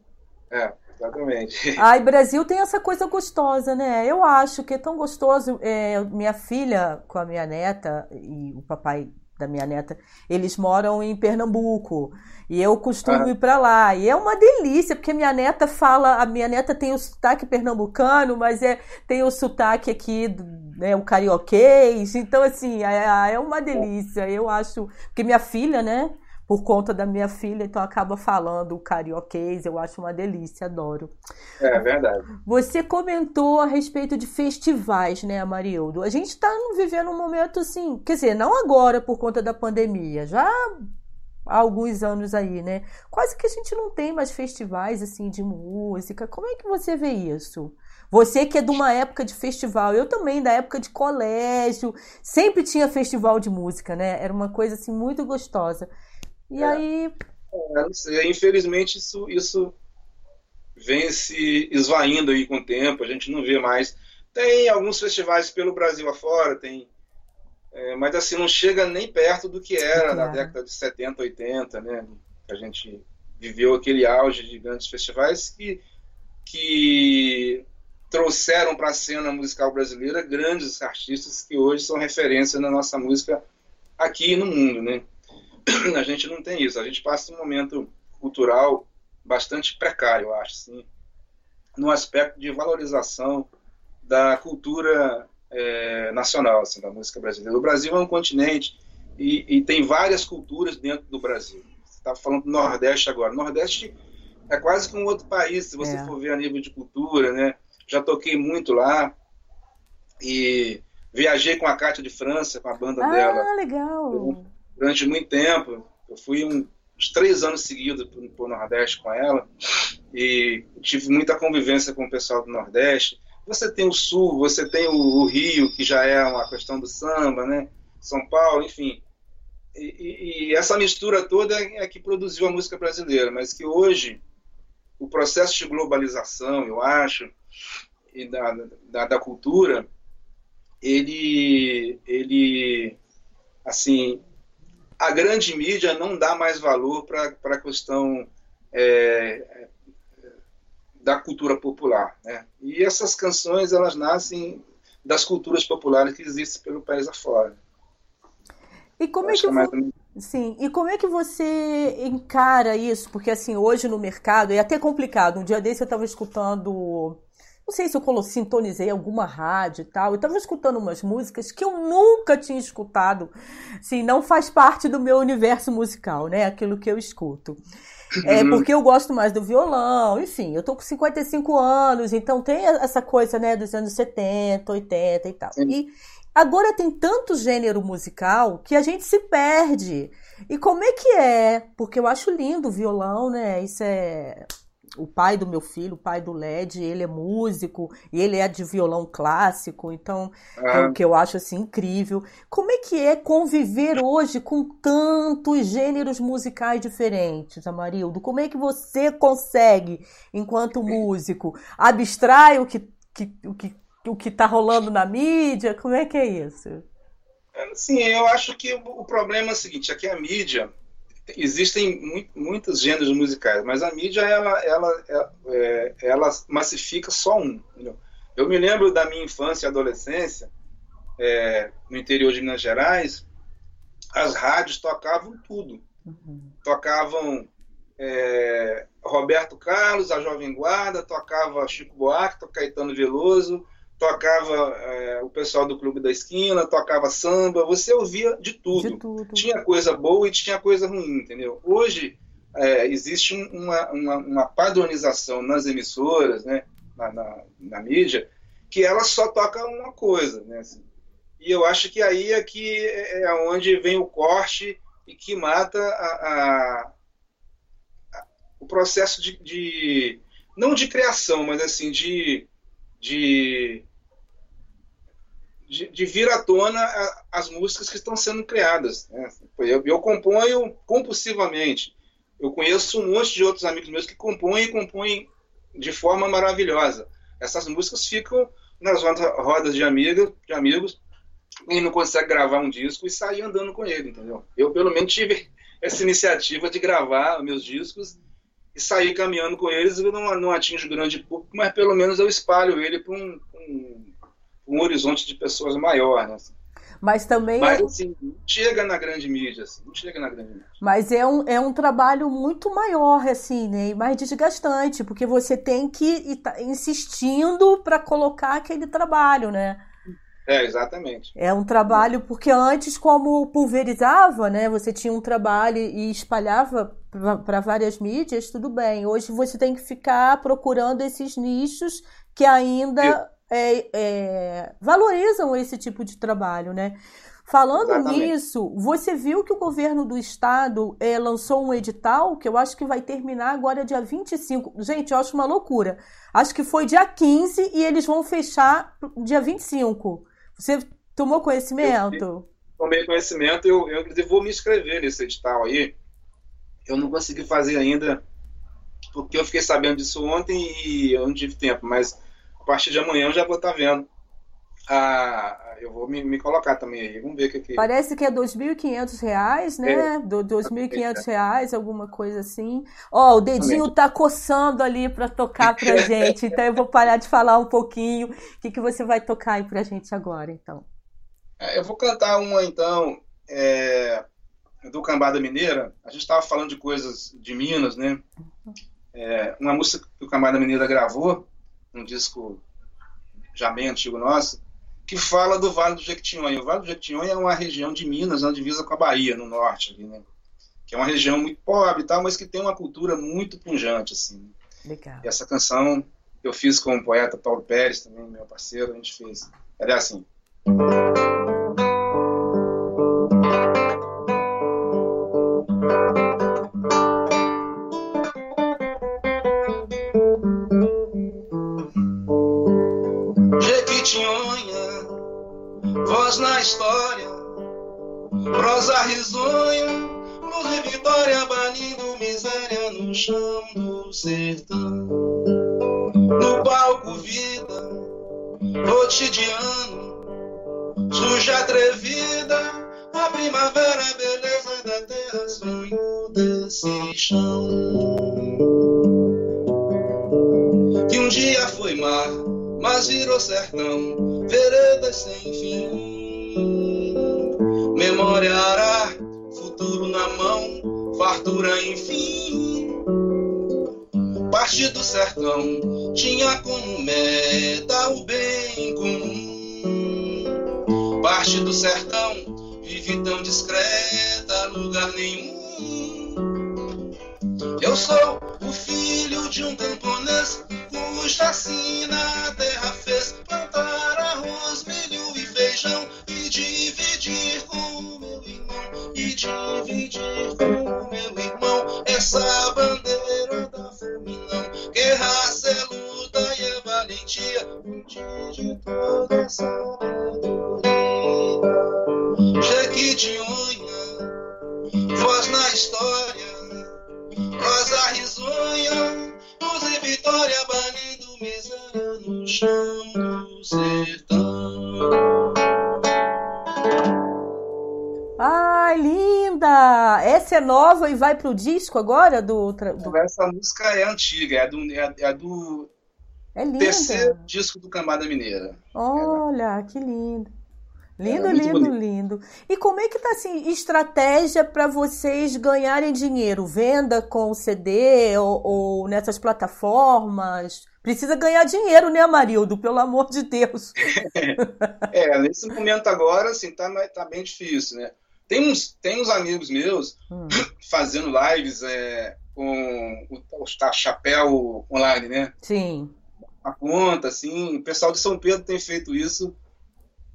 É, exatamente. Ai, Brasil tem essa coisa gostosa, né? Eu acho que é tão gostoso. É, minha filha com a minha neta e o papai da minha neta, eles moram em Pernambuco. E eu costumo ah. ir para lá. E é uma delícia, porque minha neta fala, a minha neta tem o sotaque pernambucano, mas é, tem o sotaque aqui, né, o carioquês. Então, assim, é, é uma delícia. Eu acho. Porque minha filha, né? Por conta da minha filha, então acaba falando o carioquês, eu acho uma delícia, adoro. É verdade. Você comentou a respeito de festivais, né, Marildo? A gente está vivendo um momento assim, quer dizer, não agora por conta da pandemia, já há alguns anos aí, né? Quase que a gente não tem mais festivais assim de música. Como é que você vê isso? Você que é de uma época de festival, eu também da época de colégio, sempre tinha festival de música, né? Era uma coisa assim muito gostosa. E é. aí, é, infelizmente isso isso vem se esvaindo aí com o tempo, a gente não vê mais. Tem alguns festivais pelo Brasil afora, tem é, mas assim, não chega nem perto do que era na década de 70, 80, né? A gente viveu aquele auge de grandes festivais que, que trouxeram para a cena musical brasileira grandes artistas que hoje são referência na nossa música aqui no mundo, né? A gente não tem isso, a gente passa um momento cultural bastante precário, eu acho, sim, no aspecto de valorização da cultura é, nacional assim, da música brasileira. O Brasil é um continente e, e tem várias culturas dentro do Brasil. Você estava falando do Nordeste agora. O Nordeste é quase que um outro país, se você é. for ver a nível de cultura, né? Já toquei muito lá e viajei com a Cátia de França, com a banda ah, dela. Ah, legal! Durante muito tempo. Eu fui um, uns três anos seguidos para o Nordeste com ela e tive muita convivência com o pessoal do Nordeste. Você tem o Sul, você tem o, o Rio, que já é uma questão do samba, né? São Paulo, enfim. e, e, essa mistura toda é que produziu a música brasileira, mas que hoje o processo de globalização, eu acho, e da, da, da cultura, ele, ele, assim, a grande mídia não dá mais valor para a questão é, da cultura popular, né? E essas canções elas nascem das culturas populares que existem pelo país afora. E como é que, que é Sim, e como é que você encara isso? Porque assim, hoje no mercado é até complicado. Um dia desse eu estava escutando, não sei se eu sintonizei alguma rádio e tal, eu estava escutando umas músicas que eu nunca tinha escutado. Assim, não faz parte do meu universo musical, né? Aquilo que eu escuto. É uhum. porque eu gosto mais do violão, enfim, eu tô com 55 anos, então tem essa coisa, né, dos anos 70, 80 e tal. E Agora tem tanto gênero musical que a gente se perde. E como é que é? Porque eu acho lindo o violão, né? Isso é o pai do meu filho, o pai do LED, ele é músico e ele é de violão clássico, então é o que eu acho assim incrível. Como é que é conviver hoje com tantos gêneros musicais diferentes, Amarildo? Como é que você consegue, enquanto músico, abstrai o que, que, o que o que está rolando na mídia? Como é que é isso? Sim, eu acho que o problema é o seguinte, aqui a mídia, existem muitos gêneros musicais, mas a mídia, ela, ela, ela, é, ela massifica só um. Entendeu? Eu me lembro da minha infância e adolescência, é, no interior de Minas Gerais, as rádios tocavam tudo. Uhum. Tocavam é, Roberto Carlos, a Jovem Guarda, tocava Chico Buarque, tocava Caetano Veloso, tocava é, o pessoal do Clube da Esquina, tocava samba, você ouvia de tudo. de tudo. Tinha coisa boa e tinha coisa ruim, entendeu? Hoje é, existe uma, uma, uma, padronização nas emissoras, né, na, na, na, mídia, que ela só toca uma coisa, né? Assim. E eu acho que aí é que é onde vem o corte e que mata a, a, a, o processo de, de, não de criação, mas assim de de, de, de vir à tona as músicas que estão sendo criadas. Né? Eu, eu componho compulsivamente. Eu conheço um monte de outros amigos meus que compõem e compõem de forma maravilhosa. Essas músicas ficam nas rodas de, amiga, de amigos e não consegue gravar um disco e sair andando com ele, entendeu? Eu, pelo menos, tive essa iniciativa de gravar meus discos e sair caminhando com eles. Eu não, não atinjo grande público, mas pelo menos eu espalho ele para um, um, um, horizonte de pessoas maior, né? Mas também. Mas é assim, chega na grande mídia, assim, não chega na grande mídia. Mas é um, é um trabalho muito maior, assim, né? E mais desgastante, porque você tem que ir insistindo para colocar aquele trabalho, né? É, exatamente. É um trabalho, porque antes, como pulverizava, né? Você tinha um trabalho e espalhava para várias mídias, tudo bem. Hoje você tem que ficar procurando esses nichos que ainda é, é, valorizam esse tipo de trabalho, né? Falando Exatamente. nisso, você viu que o governo do estado é, lançou um edital que eu acho que vai terminar agora dia 25. Gente, eu acho uma loucura. Acho que foi dia 15 e eles vão fechar dia 25. Você tomou conhecimento? Eu, tomei conhecimento, eu, eu inclusive vou me inscrever nesse edital aí. Eu não consegui fazer ainda, porque eu fiquei sabendo disso ontem e eu não tive tempo, mas a partir de amanhã eu já vou estar vendo. Ah, eu vou me, me colocar também aí, vamos ver o que, que... Parece que é R$ 2.500, né? É. R$ 2.500, alguma coisa assim. Ó, oh, o dedinho tá coçando ali para tocar pra gente, então eu vou parar de falar um pouquinho. O que, que você vai tocar aí pra gente agora, então? É, eu vou cantar uma, então, é, do Cambada Mineira, a gente estava falando de coisas de Minas, né? É, uma música que o Cambada Mineira gravou, um disco já bem antigo nosso, que fala do Vale do Jequitinhonha. O Vale do Jequitinhonha é uma região de Minas, na divisa com a Bahia, no norte, ali, né? Que é uma região muito pobre e tal, mas que tem uma cultura muito punjante, assim. Legal. E essa canção eu fiz com o poeta Paulo Pérez, também meu parceiro, a gente fez. Ela é assim. Voz na história, prosa risonha banindo miséria no chão do sertão. No palco vida, cotidiano, suja atrevida, a primavera, a beleza da terra, sonho desse chão. Que um dia foi mar, mas virou sertão, veredas sem fim. Na enfim. Parte do sertão tinha como meta o bem comum. Parte do sertão vive tão discreta, lugar nenhum. Eu sou o filho de um camponês cuja sina a terra fez plantar arroz, milho e feijão e dividir com o meu irmão e dividir com de toda essa sabedoria Jequitinhonha voz na história rosa risonha luz e vitória banindo miséria no chão do sertão Ai, linda! Essa é nova e vai pro disco agora do. do... Essa música é antiga, é do, é, é do é linda. terceiro disco do Cambada Mineira. Olha, que lindo. Lindo, é, lindo, bonito. lindo. E como é que tá assim, estratégia para vocês ganharem dinheiro? Venda com o CD ou, ou, nessas plataformas? Precisa ganhar dinheiro, né, Amarildo? Pelo amor de Deus. é, nesse momento agora, assim, tá, tá bem difícil, né? Tem uns, tem uns amigos meus hum. fazendo lives é, com o, o, chapéu online, né? Sim. A conta, assim. O pessoal de São Pedro tem feito isso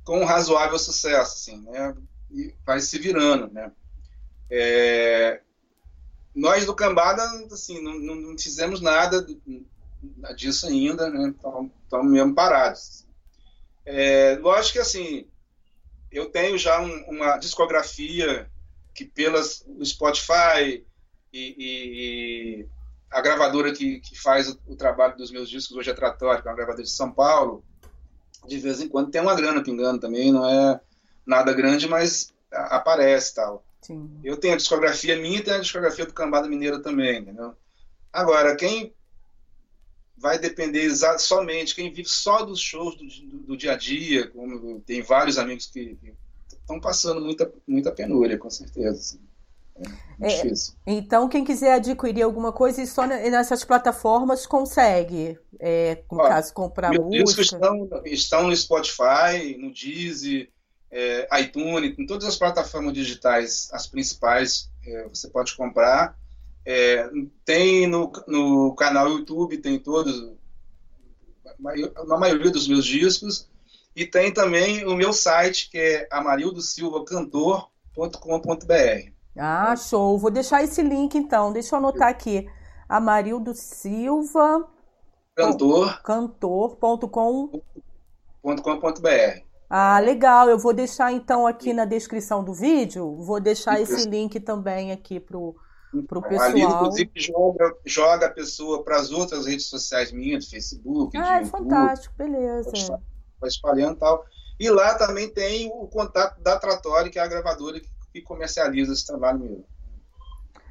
com um razoável sucesso, assim, né? E vai se virando, né? É, nós do Cambada, assim, não, não, fizemos nada disso ainda, né? Estamos mesmo parados. É, lógico que, assim, eu tenho já um, uma discografia que pelas o Spotify e, e a gravadora que, que faz o, o, trabalho dos meus discos hoje é Tratório, que é uma gravadora de São Paulo, de vez em quando tem uma grana pingando também, não é nada grande, mas aparece tal. Sim. Eu tenho a discografia minha e tenho a discografia do Cambada Mineira também, entendeu? Agora, quem vai depender somente, quem vive só dos shows do, do, do dia a dia, como tem vários amigos que estão passando muita, muita penúria, com certeza. Assim. É, é então, quem quiser adquirir alguma coisa, só nessas plataformas consegue, é, no Ó, caso, comprar música. Estão, estão no Spotify, no Deezer, é, iTunes, em todas as plataformas digitais, as principais, é, você pode comprar. É, tem no, no canal YouTube, tem todos, na maioria dos meus discos, e tem também o meu site, que é amarildosilvacantor.com.br. Ah, show. Vou deixar esse link então. Deixa eu anotar aqui. Amarildo Silva. Cantor. Cantor.com.br. Ah, legal. Eu vou deixar então aqui na descrição do vídeo. Vou deixar esse link também aqui pro para o pessoal. Ali, inclusive, joga, joga a pessoa para as outras redes sociais minhas, Facebook, ah, é fantástico, beleza. Vai espalhando e tal. E lá também tem o contato da Tratório, que é a gravadora que comercializa esse trabalho meu.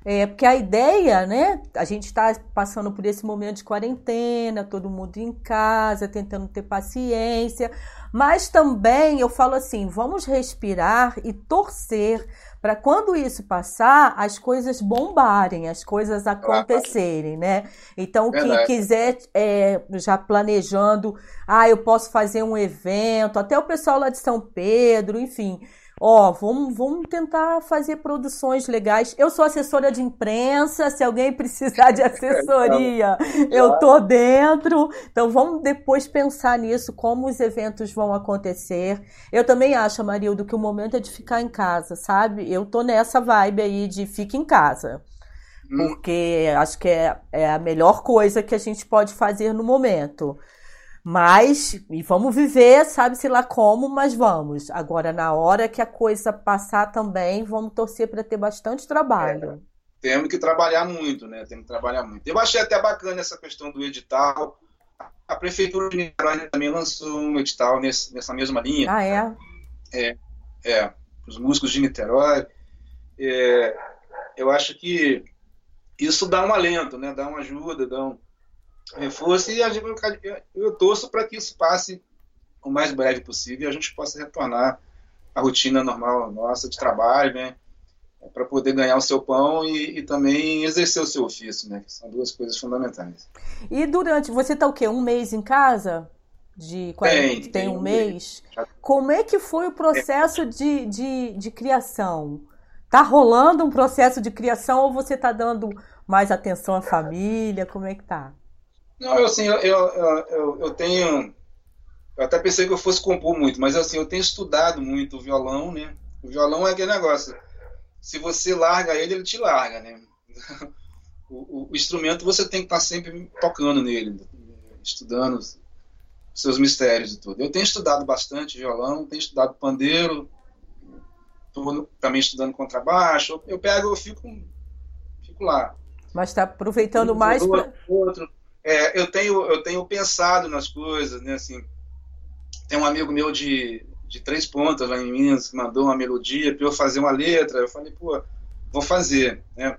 É, porque a ideia, né? A gente está passando por esse momento de quarentena, todo mundo em casa, tentando ter paciência, mas também eu falo assim: vamos respirar e torcer para quando isso passar, as coisas bombarem, as coisas acontecerem, né? Então, quem quiser é, já planejando, ah, eu posso fazer um evento, até o pessoal lá de São Pedro, enfim Ó, vamos, vamos tentar fazer produções legais. Eu sou assessora de imprensa, se alguém precisar de assessoria, eu tô dentro. Então vamos depois pensar nisso, como os eventos vão acontecer. Eu também acho, Marildo, que o momento é de ficar em casa, sabe? Eu tô nessa vibe aí de fique em casa. Hum. Porque acho que é, é a melhor coisa que a gente pode fazer no momento. Mas, e vamos viver, sabe-se lá como, mas vamos. Agora, na hora que a coisa passar também, vamos torcer para ter bastante trabalho. temos que trabalhar muito, né? Temos que trabalhar muito. Eu achei até bacana essa questão do edital. A prefeitura de Niterói também lançou um edital nesse, nessa mesma linha. Ah, é? É, é. Os músicos de Niterói. É, eu acho que isso dá um alento, né? Dá uma ajuda, dá um reforço e gente, eu torço para que isso passe o mais breve possível e a gente possa retornar à rotina normal nossa de trabalho, né? para poder ganhar o seu pão e, e, também exercer o seu ofício, né? Que são duas coisas fundamentais. E durante, você está o quê? Um mês em casa? De 40, tem, tem, tem um mês. mês. Como é que foi o processo de, de, de criação? Tá rolando um processo de criação ou você está dando mais atenção à família? Como é que tá? Não, eu assim, eu, eu, eu, eu tenho. Eu até pensei que eu fosse compor muito, mas assim, eu tenho estudado muito o violão, né? O violão é aquele negócio se você larga ele, ele te larga, né? O, o, o instrumento você tem que estar sempre tocando nele, estudando seus mistérios e tudo. Eu tenho estudado bastante violão, tenho estudado pandeiro, estou também estudando contrabaixo. Eu pego, eu fico, fico lá. Mas está aproveitando um, mais para outro. É, eu tenho, eu tenho pensado nas coisas, né? Assim, tem um amigo meu de de três pontas lá em Minas, mandou uma melodia para eu fazer uma letra. Eu falei, pô, vou fazer, né?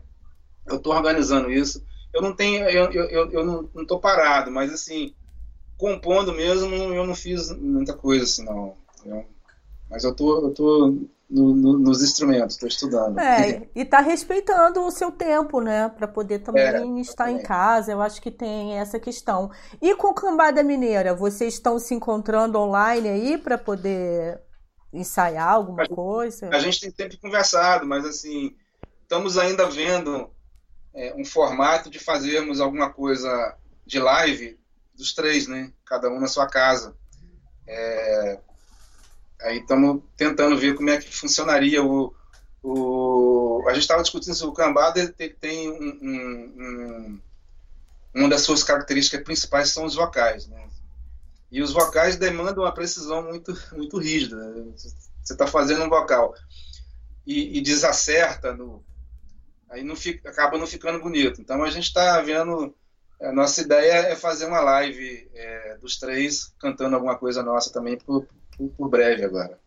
Eu estou organizando isso. Eu não tenho, eu, eu, eu não, estou parado, mas assim, compondo mesmo, eu não fiz muita coisa assim, não. Eu, mas eu tô, eu tô no, no, nos instrumentos, estou estudando. É, e está respeitando o seu tempo, né? Para poder também é, estar em casa. Eu acho que tem essa questão. E com Cambada Mineira, vocês estão se encontrando online aí para poder ensaiar alguma a coisa? Gente, a gente tem sempre conversado, mas assim, estamos ainda vendo é, um formato de fazermos alguma coisa de live dos três, né? Cada um na sua casa. É, Aí estamos tentando ver como é que funcionaria o. o a gente estava discutindo se o cambada tem, tem um, um, um, uma das suas características principais são os vocais, né? E os vocais demandam uma precisão muito, muito rígida. Né? Você está fazendo um vocal e, e desacerta, no, aí não fica, acaba não ficando bonito. Então a gente está vendo. A nossa ideia é fazer uma live é, dos três cantando alguma coisa nossa também por, breve agora.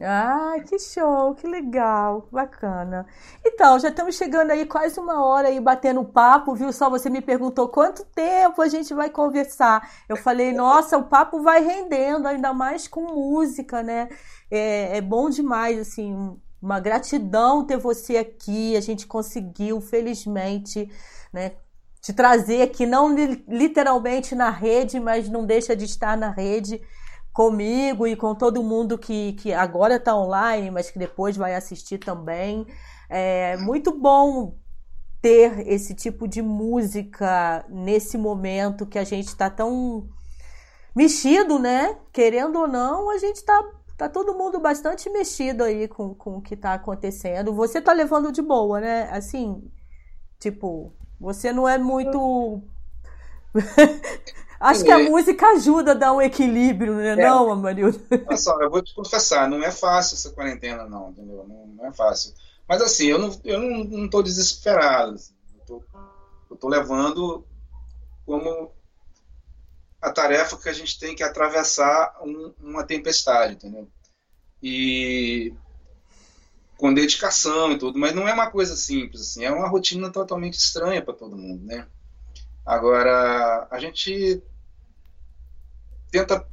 Ah, que show, que legal, bacana. Então, já estamos chegando aí quase uma hora aí batendo papo, viu? Só você me perguntou quanto tempo a gente vai conversar. Eu falei, nossa, o papo vai rendendo, ainda mais com música, né? É, é bom demais, assim, uma gratidão ter você aqui. A gente conseguiu, felizmente, né? Te trazer aqui, não literalmente na rede, mas não deixa de estar na rede comigo e com todo mundo que, que agora está online, mas que depois vai assistir também. É muito bom ter esse tipo de música nesse momento que a gente está tão mexido, né? Querendo ou não, a gente está tá todo mundo bastante mexido aí com, com o que está acontecendo. Você tá levando de boa, né? Assim, tipo, você não é muito Acho que a música ajuda a dar um equilíbrio, né? É, não, Amarildo? Olha só, eu vou te confessar, não é fácil essa quarentena, não, entendeu? Não, não é fácil. Mas assim, eu não, eu não, não tô desesperado. Assim. Eu, tô, eu tô levando como a tarefa que a gente tem que atravessar um, uma tempestade, entendeu? E com dedicação e tudo, mas não é uma coisa simples, assim, é uma rotina totalmente estranha para todo mundo, né? Agora, a gente tenta,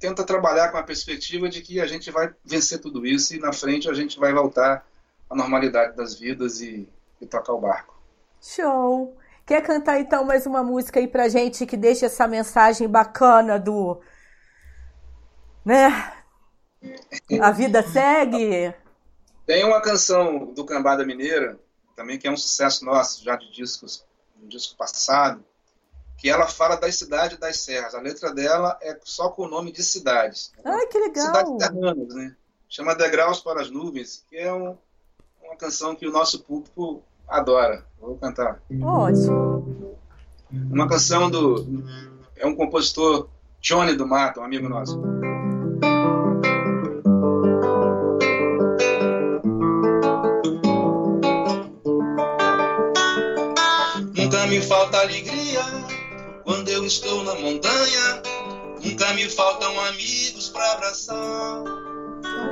tenta trabalhar com a perspectiva de que a gente vai vencer tudo isso e na frente a gente vai voltar à normalidade das vidas e, e tocar o barco. Show! Quer cantar então mais uma música aí pra gente que deixa essa mensagem bacana do. né? A vida segue? Tem uma canção do Cambada Mineira, também que é um sucesso nosso, já de discos, um disco passado, que ela fala das cidades das serras. A letra dela é só com o nome de cidades. Ai, que legal! Cidades terranas, né? Chama Degraus para as Nuvens, que é um, uma canção que o nosso público adora. Vou cantar. Ótimo! Uma canção do... É um compositor, Johnny do Mato, um amigo nosso. falta alegria quando eu estou na montanha. Nunca me faltam amigos para abraçar.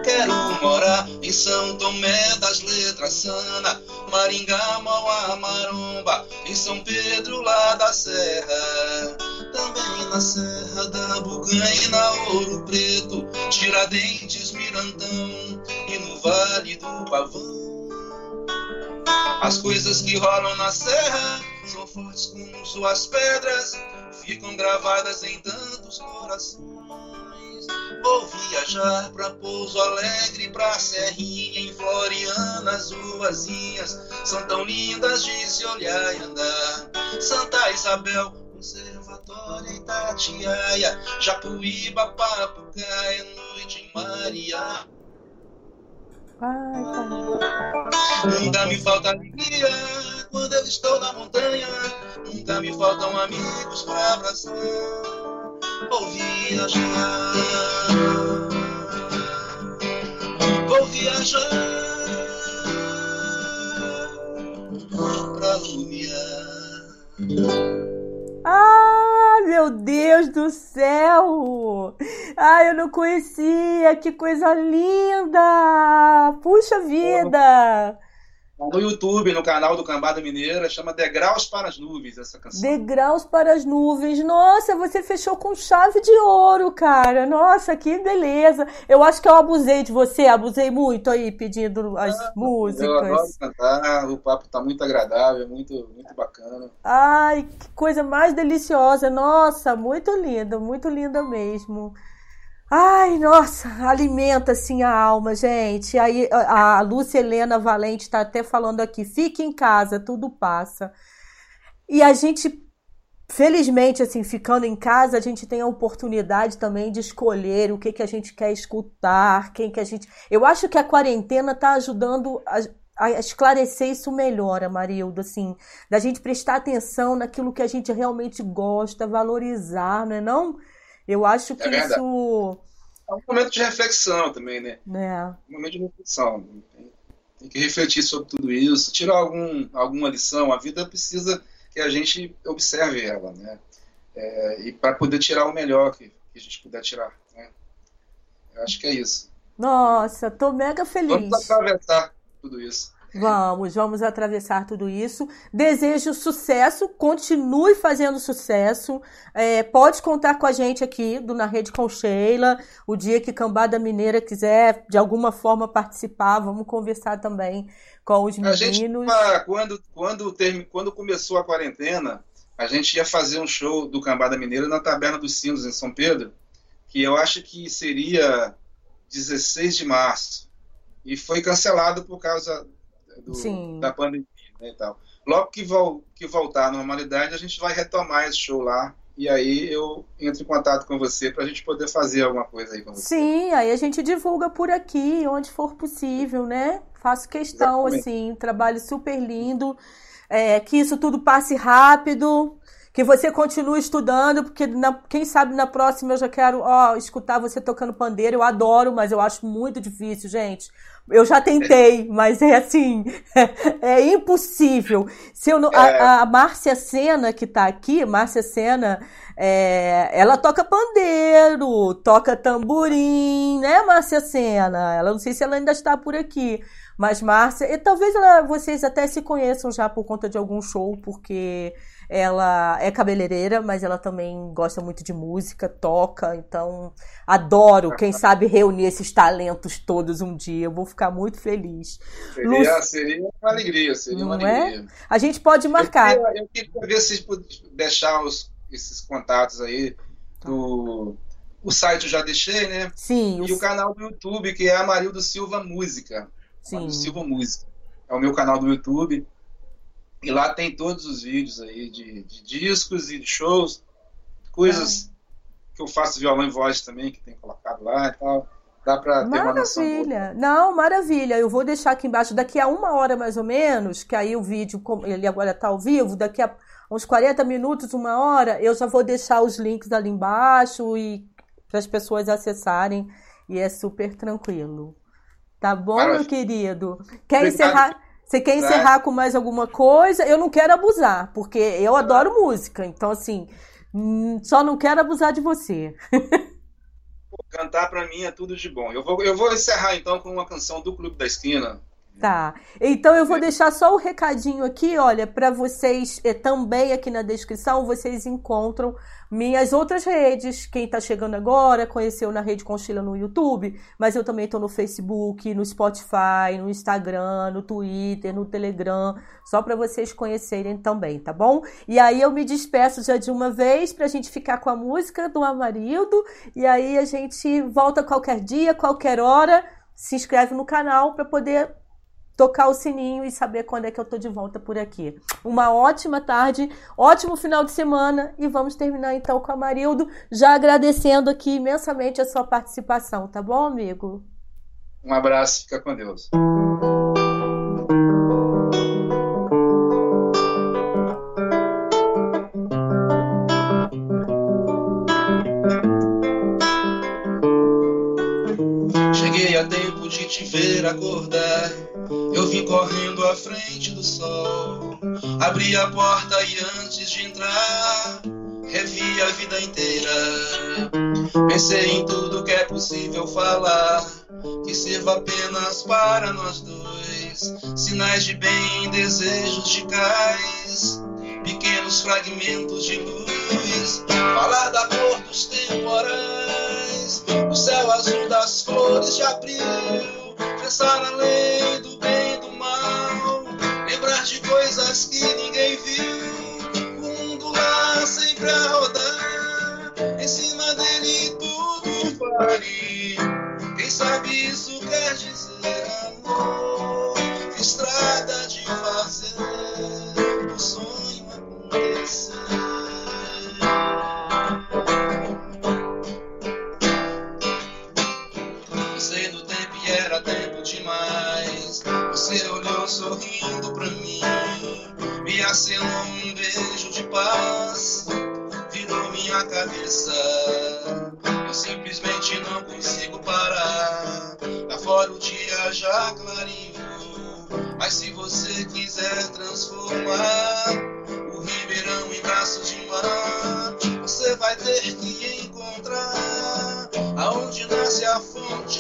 Quero morar em São Tomé das Letras Sana, Maringá, Mauá, Maromba, em São Pedro lá da Serra. Também na Serra da Buganha Ouro Preto, Tiradentes, Mirantão e no Vale do Pavão. As coisas que rolam na serra são fortes como suas pedras, ficam gravadas em tantos corações. Vou viajar pra Pouso Alegre, pra Serrinha, em Floriana, as ruazinhas são tão lindas de se olhar e andar. Santa Isabel, Conservatória Itatiaia, Japuíba, Papucaia, Noite em Maria. Ai, Nunca me falta alegria quando eu estou na montanha. Nunca me faltam amigos para abraçar. Vou viajar. Vou viajar pra Lumiar. Ah, meu Deus do céu! Ai, eu não conhecia, que coisa linda! Puxa vida! No YouTube, no canal do Cambada Mineira, chama Degraus para as Nuvens essa canção. Degraus para as nuvens. Nossa, você fechou com chave de ouro, cara. Nossa, que beleza. Eu acho que eu abusei de você, abusei muito aí pedindo as Eu músicas. adoro cantar, o papo tá muito agradável, muito, muito bacana. Ai, que coisa mais deliciosa. Nossa, muito linda, muito linda mesmo. Ai, nossa, alimenta assim a alma, gente. Aí a Lúcia Helena Valente está até falando aqui: fique em casa, tudo passa. E a gente, felizmente, assim, ficando em casa, a gente tem a oportunidade também de escolher o que que a gente quer escutar, quem que a gente. Eu acho que a quarentena está ajudando a, a esclarecer isso melhor, Amarildo, assim, da gente prestar atenção naquilo que a gente realmente gosta, valorizar, não é não? Eu acho que É isso, É um momento de reflexão também, né? né? Um momento de reflexão. Tem, tem que refletir sobre tudo isso, tirar algum, alguma lição. A vida precisa que a gente observe ela, né? É, e para poder tirar o melhor que, que a gente puder tirar, né? Eu acho que é isso. Nossa, tô mega feliz. Vamos atravessar tudo isso. Vamos, vamos atravessar tudo isso. Desejo sucesso, continue fazendo sucesso. É, pode contar com a gente aqui do Na Rede com Sheila. O dia que Cambada Mineira quiser de alguma forma participar, vamos conversar também com os A gente, meninos. quando, quando, quando começou a quarentena, a gente ia fazer um show do Cambada Mineira na Taberna dos Sinos, em São Pedro, que eu acho que seria 16 de março. E foi cancelado por causa do- da pandemia né, e tal. Logo que, vol- que voltar à normalidade, a gente vai retomar esse show lá. E aí eu entro em contato com você para a gente poder fazer alguma coisa aí com você. Sim, aí a gente divulga por aqui, onde for possível, né? Faço questão, Exatamente. assim, trabalho super lindo, é, que isso tudo passe rápido, que você continue estudando, porque na- quem sabe na próxima eu já quero, ó, escutar você tocando pandeiro. Eu adoro, mas eu acho muito difícil, gente. Eu já tentei, mas é assim, é, impossível. Se eu não, a, a Márcia Sena que tá aqui, Márcia Sena, é, ela toca pandeiro, toca tamborim, né, Márcia Sena? Ela não sei se ela ainda está por aqui, mas Márcia, e talvez ela- vocês até se conheçam já por conta de algum show, porque ela é cabeleireira, mas ela também gosta muito de música, toca, então adoro, quem sabe reunir esses talentos todos um dia. Eu vou ficar muito feliz. Seria, Lúcia- seria uma alegria, seria uma Não é? alegria. A gente pode marcar. Eu queria, eu queria ver se deixar os- esses contatos aí do o site eu já deixei, né? Sim, E o o- canal do YouTube, que é Amarildo Silva Música. sim. Amarildo Silva Música. É o meu canal do YouTube. E lá tem todos os vídeos aí de, de discos e de shows, coisas que eu faço violão e voz também, que tem colocado lá e tal. Dá pra ter uma noção. Maravilha. Não, maravilha. Eu vou deixar aqui embaixo daqui a uma hora mais ou menos, que aí o vídeo, ele agora está ao vivo, daqui a uns 40 minutos, uma hora, eu já vou deixar os links ali embaixo e para as pessoas acessarem. E é super tranquilo. Tá bom, meu Maravilha. querido? Quer Obrigado. encerrar? Você quer encerrar com mais alguma coisa? Eu não quero abusar, porque eu adoro música. Então, assim, hum, só não quero abusar de você. Cantar para mim é tudo de bom. Eu vou, eu vou encerrar então com uma canção do Clube da Esquina. Tá. Então eu vou deixar só o recadinho aqui, olha, para vocês é, também aqui na descrição, vocês encontram minhas outras redes. Quem está chegando agora, conheceu na Rede Conchila no YouTube, mas eu também estou no Facebook, no Spotify, no Instagram, no Twitter, no Telegram, só para vocês conhecerem também, tá bom? E aí eu me despeço já de uma vez para a gente ficar com a música do Amarildo e aí a gente volta qualquer dia, qualquer hora. Se inscreve no canal para poder tocar o sininho e saber quando é que eu tô de volta por aqui. Uma ótima tarde, ótimo final de semana e vamos terminar então com a Marildo, já agradecendo aqui imensamente a sua participação, tá bom, amigo? Um abraço, fica com Deus. Cheguei a tempo de te ver acordar vim correndo à frente do sol, abri a porta e antes de entrar, revi a vida inteira. Pensei em tudo que é possível falar, que sirva apenas para nós dois. Sinais de bem, desejos de cais, pequenos fragmentos de luz. Falar da cor dos temporais, do céu azul das flores de abril. Pensar além do de coisas que ninguém viu. O mundo lá sempre a rodar, em cima dele tudo vale. Quem sabe isso quer dizer transformar o Ribeirão em braços de mar, você vai ter que encontrar aonde nasce a fonte